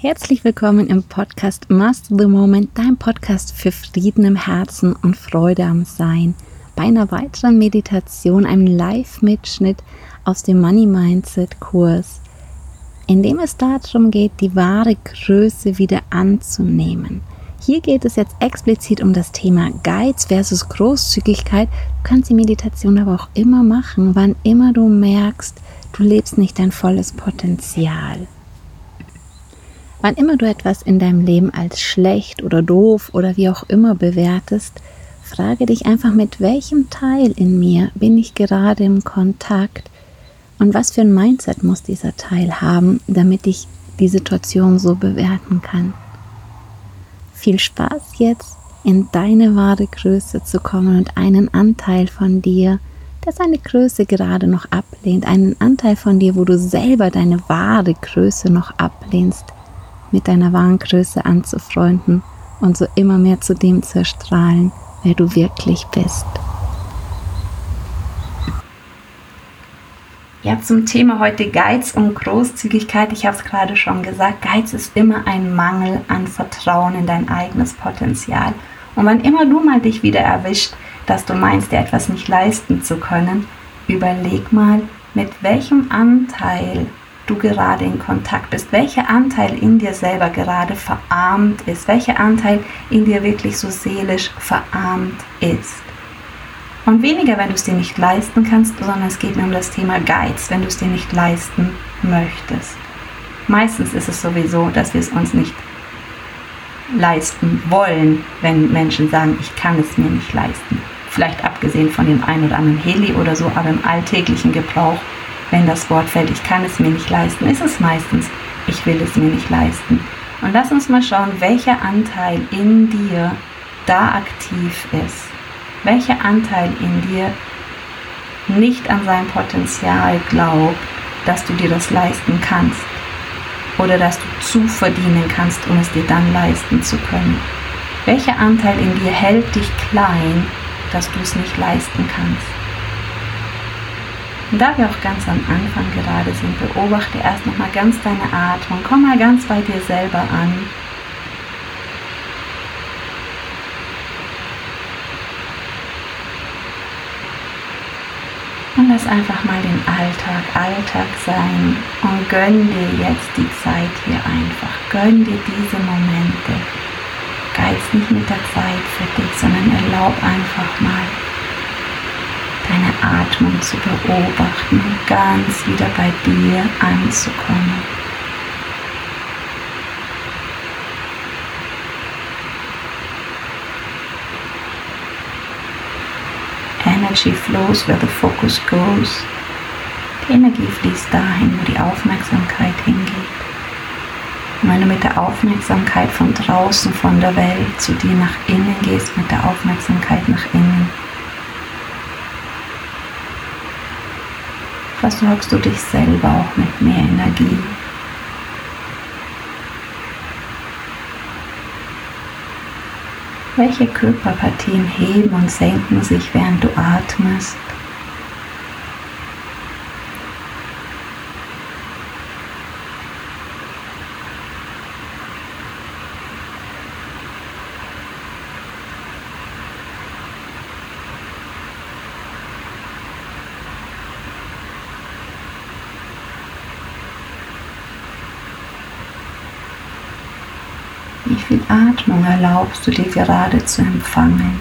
Herzlich willkommen im Podcast Master the Moment, dein Podcast für Frieden im Herzen und Freude am Sein. Bei einer weiteren Meditation, einem Live-Mitschnitt aus dem Money Mindset Kurs, in dem es darum geht, die wahre Größe wieder anzunehmen. Hier geht es jetzt explizit um das Thema Geiz versus Großzügigkeit. Du kannst die Meditation aber auch immer machen, wann immer du merkst, du lebst nicht dein volles Potenzial. Wann immer du etwas in deinem Leben als schlecht oder doof oder wie auch immer bewertest, frage dich einfach, mit welchem Teil in mir bin ich gerade im Kontakt und was für ein Mindset muss dieser Teil haben, damit ich die Situation so bewerten kann. Viel Spaß jetzt, in deine wahre Größe zu kommen und einen Anteil von dir, der seine Größe gerade noch ablehnt, einen Anteil von dir, wo du selber deine wahre Größe noch ablehnst, mit deiner wahren Größe anzufreunden und so immer mehr zu dem zu erstrahlen, wer du wirklich bist. Ja, zum Thema heute Geiz und Großzügigkeit. Ich habe es gerade schon gesagt, Geiz ist immer ein Mangel an Vertrauen in dein eigenes Potenzial. Und wann immer du mal dich wieder erwischt, dass du meinst, dir etwas nicht leisten zu können, überleg mal, mit welchem Anteil du gerade in Kontakt bist, welcher Anteil in dir selber gerade verarmt ist, welcher Anteil in dir wirklich so seelisch verarmt ist. Und weniger, wenn du es dir nicht leisten kannst, sondern es geht mir um das Thema Geiz, wenn du es dir nicht leisten möchtest. Meistens ist es sowieso, dass wir es uns nicht leisten wollen, wenn Menschen sagen, ich kann es mir nicht leisten. Vielleicht abgesehen von dem einen oder anderen Heli oder so, aber im alltäglichen Gebrauch wenn das Wort fällt, ich kann es mir nicht leisten, ist es meistens, ich will es mir nicht leisten. Und lass uns mal schauen, welcher Anteil in dir da aktiv ist. Welcher Anteil in dir nicht an sein Potenzial glaubt, dass du dir das leisten kannst oder dass du zu verdienen kannst, um es dir dann leisten zu können. Welcher Anteil in dir hält dich klein, dass du es nicht leisten kannst? Und da wir auch ganz am Anfang gerade sind, beobachte erst nochmal ganz deine Atmung. Komm mal ganz bei dir selber an. Und lass einfach mal den Alltag Alltag sein und gönn dir jetzt die Zeit hier einfach. Gönn dir diese Momente. Geiz nicht mit der Zeit für dich, sondern erlaub einfach mal deine Atmung zu beobachten und ganz wieder bei dir anzukommen. Energy flows where the focus goes. Die Energie fließt dahin, wo die Aufmerksamkeit hingeht. Und wenn du mit der Aufmerksamkeit von draußen, von der Welt zu dir nach innen gehst, mit der Aufmerksamkeit nach innen, versorgst du dich selber auch mit mehr Energie. Welche Körperpartien heben und senken sich, während du atmest? Atmung erlaubst du dir gerade zu empfangen?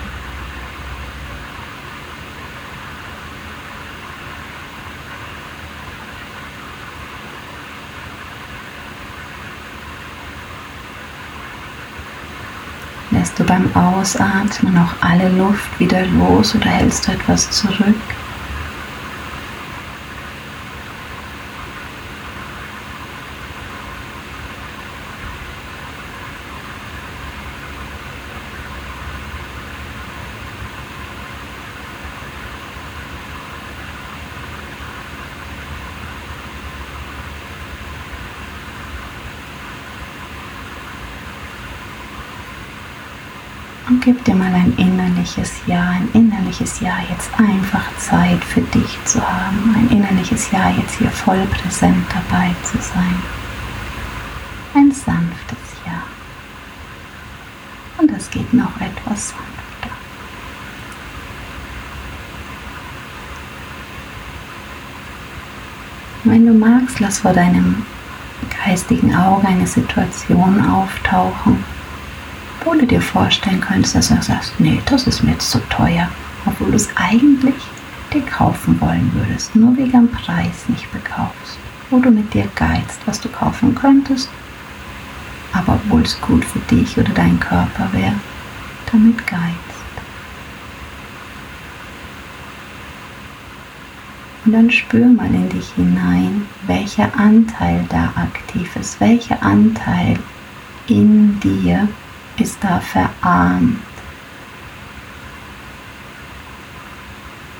Lässt du beim Ausatmen auch alle Luft wieder los oder hältst du etwas zurück? Gib dir mal ein innerliches Ja, ein innerliches Ja, jetzt einfach Zeit für dich zu haben. Ein innerliches Ja, jetzt hier voll präsent dabei zu sein. Ein sanftes Ja. Und es geht noch etwas sanfter. Wenn du magst, lass vor deinem geistigen Auge eine Situation auftauchen, du dir vorstellen könntest, dass du sagst, nee, das ist mir jetzt zu teuer, obwohl du es eigentlich dir kaufen wollen würdest, nur wegen dem Preis nicht bekaufst, wo du mit dir geizt, was du kaufen könntest, aber obwohl es gut für dich oder deinen Körper wäre, damit geizt. Und dann spür mal in dich hinein, welcher Anteil da aktiv ist, welcher Anteil in dir ist da verarmt.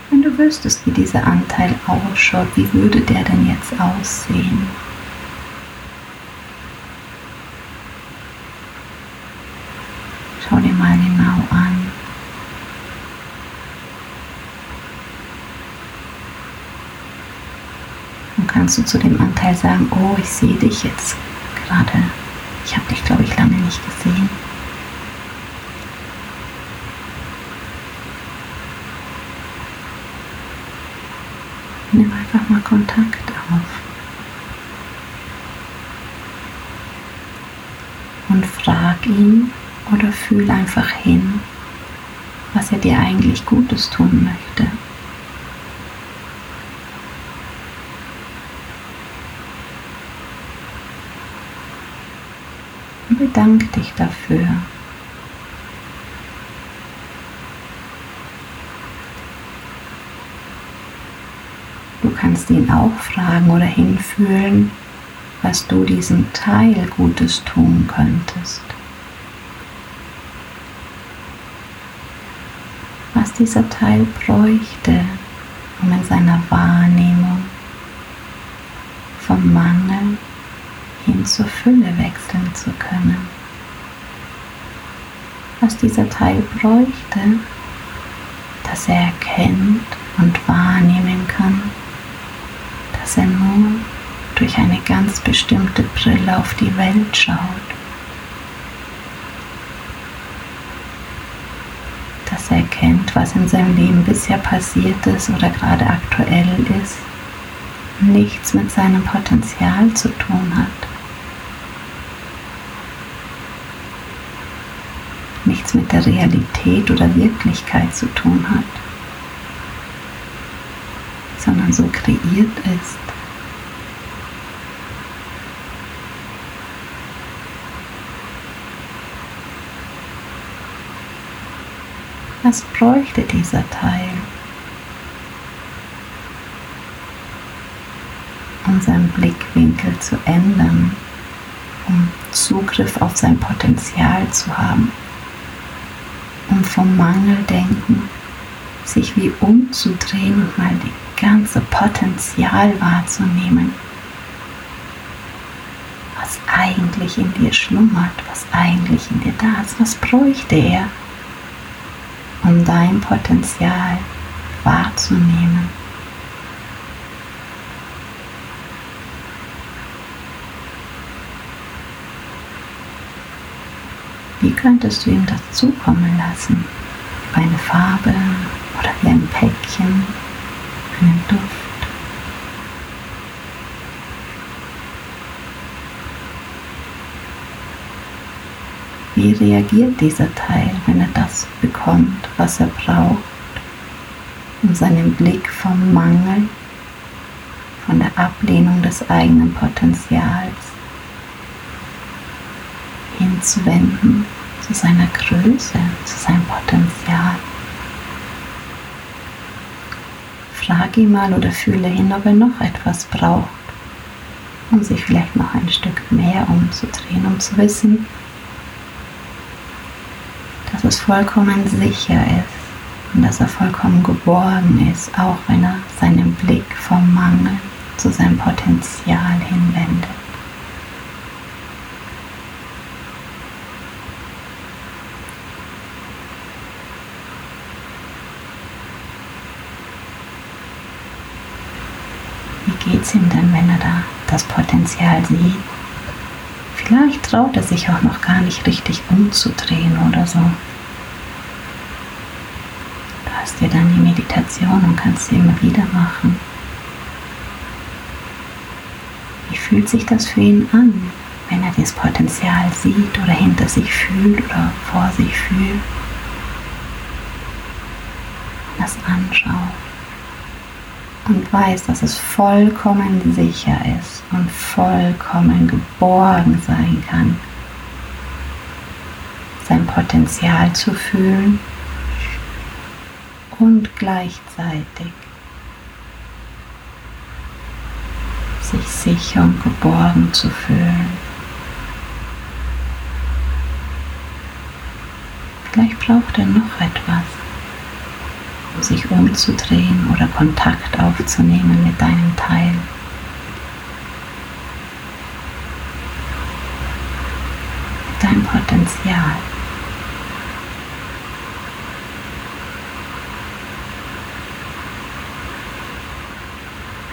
Wenn du wüsstest, wie dieser Anteil ausschaut, wie würde der denn jetzt aussehen? Schau dir mal genau an. Und kannst du zu dem Anteil sagen, oh, ich sehe dich jetzt gerade. Ich habe dich, glaube ich, lange nicht gesehen. Nimm einfach mal Kontakt auf. Und frag ihn oder fühl einfach hin, was er dir eigentlich Gutes tun möchte. Und bedank dich dafür. Du kannst ihn auch fragen oder hinfühlen, was du diesem Teil Gutes tun könntest. Was dieser Teil bräuchte, um in seiner Wahrnehmung vom Mangel hin zur Fülle wechseln zu können. Was dieser Teil bräuchte, dass er erkennt und wahrnehmen kann, dass er nur durch eine ganz bestimmte Brille auf die Welt schaut. Dass er erkennt, was in seinem Leben bisher passiert ist oder gerade aktuell ist, nichts mit seinem Potenzial zu tun hat. Nichts mit der Realität oder Wirklichkeit zu tun hat sondern so kreiert ist. Was bräuchte dieser Teil, um seinen Blickwinkel zu ändern, um Zugriff auf sein Potenzial zu haben, um vom Mangeldenken sich wie umzudrehen und mal die ganze Potenzial wahrzunehmen, was eigentlich in dir schlummert, was eigentlich in dir da ist, was bräuchte er, um dein Potenzial wahrzunehmen. Wie könntest du ihm das zukommen lassen? Eine Farbe oder wie ein Päckchen einen Duft. Wie reagiert dieser Teil, wenn er das bekommt, was er braucht, um seinen Blick vom Mangel, von der Ablehnung des eigenen Potenzials hinzuwenden zu seiner Größe, zu seinem Potenzial? Frag ihn mal oder fühle hin, ob er noch etwas braucht, um sich vielleicht noch ein Stück mehr umzudrehen, um zu wissen, dass es vollkommen sicher ist und dass er vollkommen geborgen ist, auch wenn er seinen Blick vom Mangel zu seinem Potenzial hinwendet. Ihm denn, wenn er da das Potenzial sieht? Vielleicht traut er sich auch noch gar nicht richtig umzudrehen oder so. Du hast dir dann die Meditation und kannst sie immer wieder machen. Wie fühlt sich das für ihn an, wenn er das Potenzial sieht oder hinter sich fühlt oder vor sich fühlt? Das anschaut und weiß, dass es vollkommen sicher ist und vollkommen geborgen sein kann, sein Potenzial zu fühlen und gleichzeitig sich sicher und geborgen zu fühlen. Vielleicht braucht er noch etwas sich umzudrehen oder Kontakt aufzunehmen mit deinem Teil. Mit deinem Potenzial.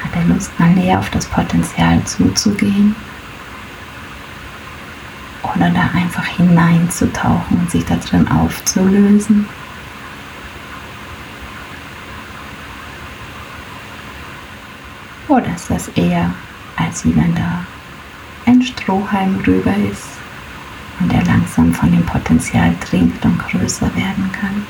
Hat er Lust, mal näher auf das Potenzial zuzugehen? Oder da einfach hineinzutauchen und sich da drin aufzulösen? Oder ist das eher, als wie wenn da ein Strohhalm drüber ist und er langsam von dem Potenzial trinkt und größer werden kann?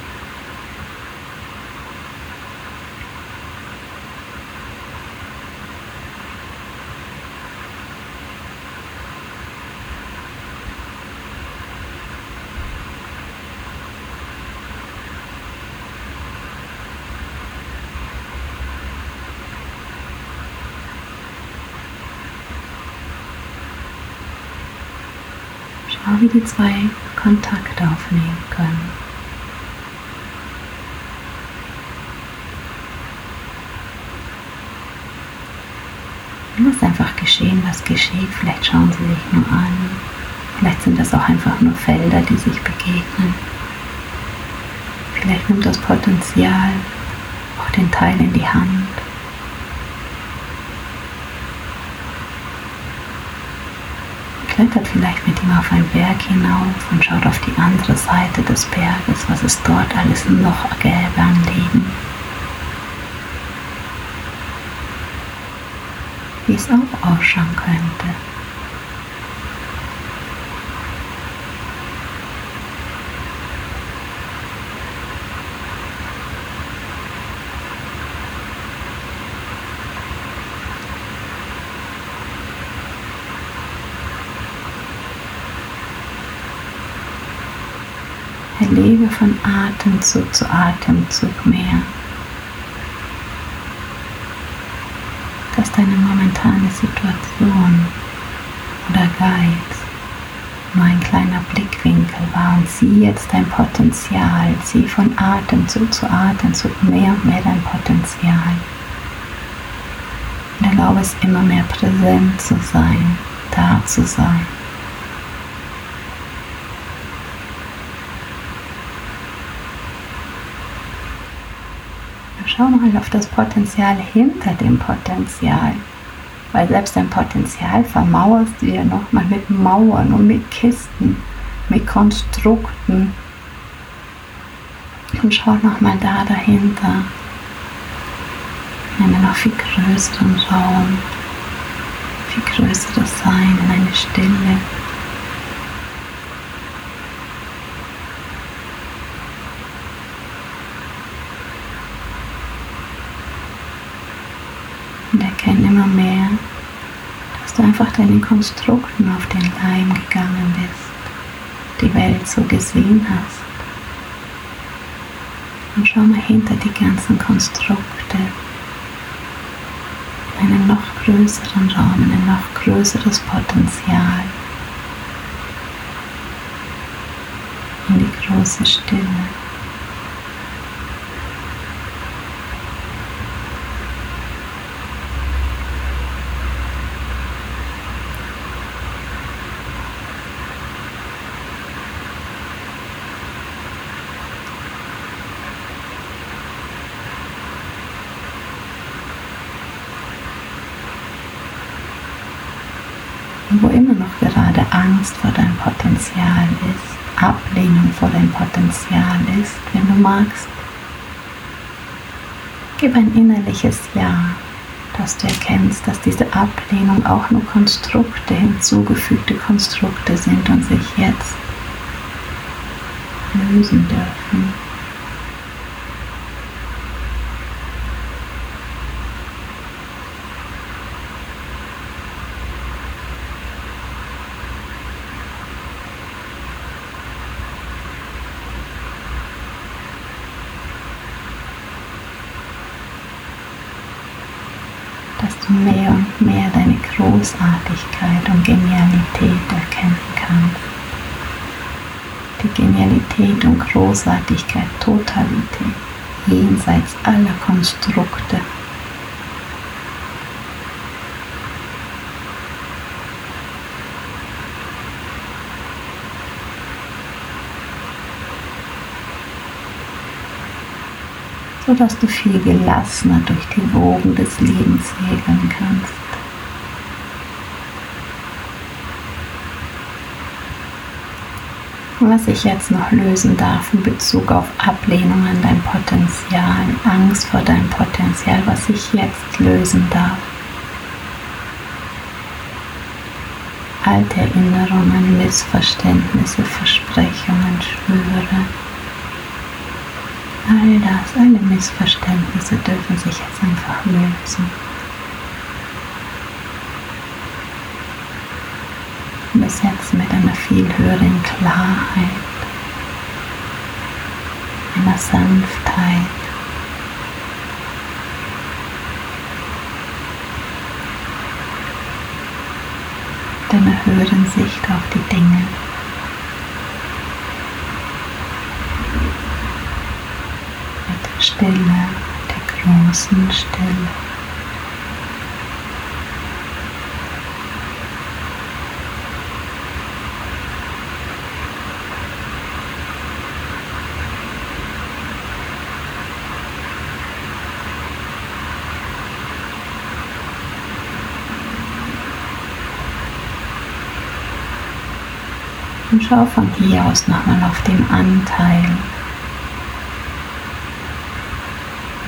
Schau, wie die zwei Kontakt aufnehmen können. Lass einfach geschehen, was geschieht. Vielleicht schauen sie sich nur an. Vielleicht sind das auch einfach nur Felder, die sich begegnen. Vielleicht nimmt das Potenzial auch den Teil in die Hand klettert vielleicht mit ihm auf einen Berg hinauf und schaut auf die andere Seite des Berges, was es dort alles noch gäbe an Leben. Wie es auch ausschauen könnte. Erlebe von Atemzug zu Atemzug mehr, dass deine momentane Situation oder Geiz nur ein kleiner Blickwinkel war und sieh jetzt dein Potenzial, sieh von Atemzug zu Atemzug mehr und mehr dein Potenzial. Und erlaube es immer mehr präsent zu sein, da zu sein. Schau mal auf das Potenzial hinter dem Potenzial. Weil selbst dein Potenzial vermauerst du ja nochmal mit Mauern und mit Kisten, mit Konstrukten. Und schau nochmal da dahinter. In einen noch viel größeren Raum, viel größeres Sein, in eine Stille. und erkenne immer mehr, dass du einfach deinen Konstrukten auf den Leim gegangen bist, die Welt so gesehen hast. Und schau mal hinter die ganzen Konstrukte in einen noch größeren Raum, in ein noch größeres Potenzial, in die große Stille. Angst vor deinem Potenzial ist, Ablehnung vor deinem Potenzial ist, wenn du magst, gib ein innerliches Ja, dass du erkennst, dass diese Ablehnung auch nur Konstrukte, hinzugefügte Konstrukte sind und sich jetzt lösen dürfen. dass du mehr und mehr deine Großartigkeit und Genialität erkennen kannst. Die Genialität und Großartigkeit, Totalität, jenseits aller Konstrukte sodass du viel gelassener durch die Wogen des Lebens segeln kannst. Was ich jetzt noch lösen darf in Bezug auf Ablehnung an dein Potenzial, Angst vor deinem Potenzial, was ich jetzt lösen darf. Alte Erinnerungen, Missverständnisse, Versprechungen, Schwüre All das, alle Missverständnisse dürfen sich jetzt einfach lösen. Bis jetzt mit einer viel höheren Klarheit, einer Sanftheit. einer höheren Sicht auf die Dinge. Stille, der großen Stille. Und schau von hier aus nochmal auf den Anteil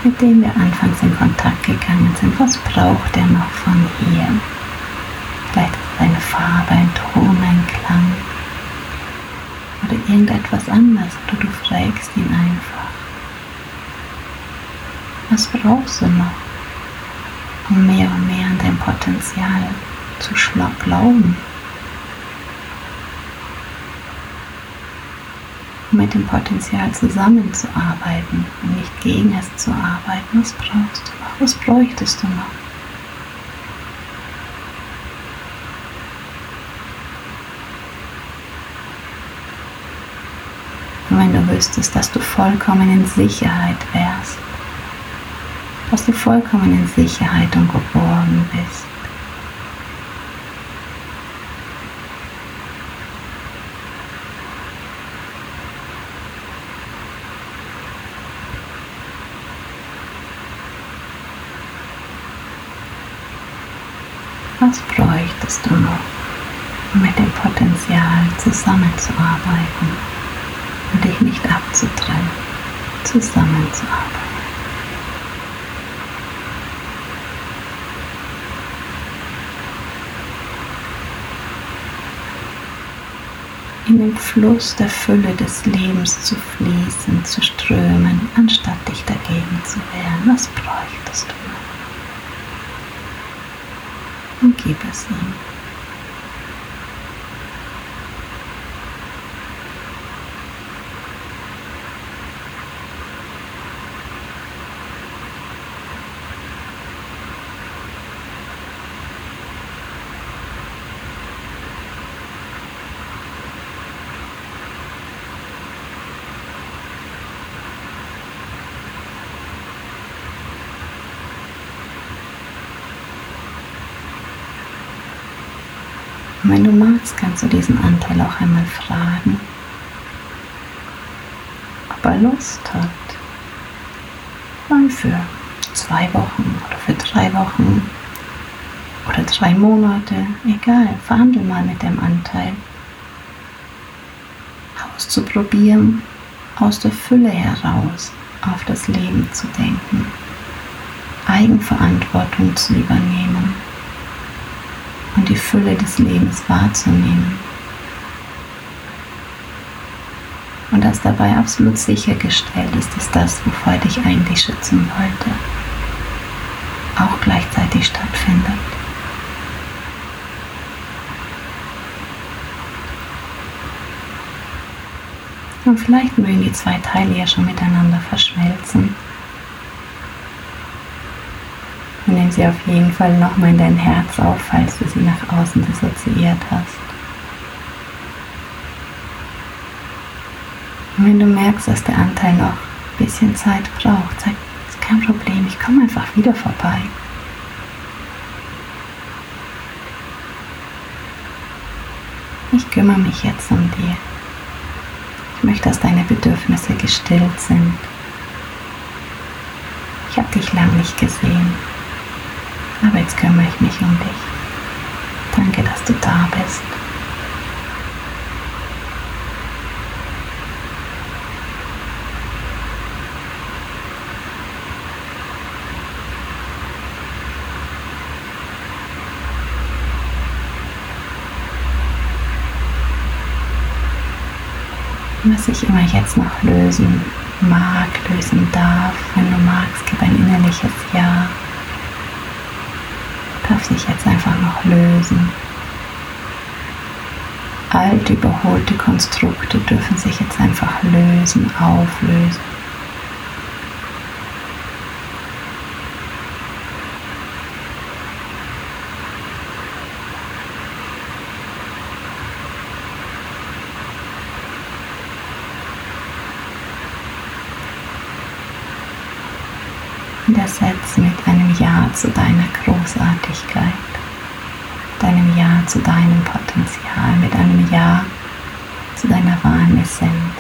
mit dem wir anfangs in Kontakt gegangen sind. Was braucht er noch von hier? Vielleicht eine Farbe, ein Ton, ein Klang oder irgendetwas anderes oder du fragst ihn einfach. Was brauchst du noch, um mehr und mehr an dein Potenzial zu glauben? Mit dem Potenzial zusammenzuarbeiten und nicht gegen es zu arbeiten. Was brauchst du noch? Was bräuchtest du noch? Wenn du wüsstest, dass du vollkommen in Sicherheit wärst, dass du vollkommen in Sicherheit und geborgen bist, Was bräuchtest du noch, um mit dem Potenzial zusammenzuarbeiten und dich nicht abzutrennen, zusammenzuarbeiten? in den Fluss der Fülle des Lebens zu fließen, zu strömen, anstatt dich dagegen zu wehren. Was bräuchtest du? und gib es ihm. Und wenn du magst, kannst du diesen Anteil auch einmal fragen, ob er Lust hat, mal für zwei Wochen oder für drei Wochen oder drei Monate, egal, verhandel mal mit dem Anteil. Auszuprobieren, aus der Fülle heraus auf das Leben zu denken, Eigenverantwortung zu übernehmen und die Fülle des Lebens wahrzunehmen. Und dass dabei absolut sichergestellt ist, dass das, wovor er dich eigentlich schützen wollte, auch gleichzeitig stattfindet. Und vielleicht mögen die zwei Teile ja schon miteinander verschmelzen. Und nimm sie auf jeden Fall nochmal in dein Herz auf, falls du sie nach außen dissoziiert hast. Und wenn du merkst, dass der Anteil noch ein bisschen Zeit braucht, sag, ist kein Problem, ich komme einfach wieder vorbei. Ich kümmere mich jetzt um dir. Ich möchte, dass deine Bedürfnisse gestillt sind. Ich habe dich lang nicht gesehen, aber jetzt kümmere ich mich um dich. Danke, dass du da bist. was ich immer jetzt noch lösen mag, lösen darf. Wenn du magst, gib ein innerliches Ja. Darf sich jetzt einfach lösen. Alt überholte Konstrukte dürfen sich jetzt einfach lösen, auflösen. ersetzt mit einem Ja zu deiner Großartigkeit, deinem Ja zu deinem Potenzial, mit einem Ja zu deiner wahren Essenz.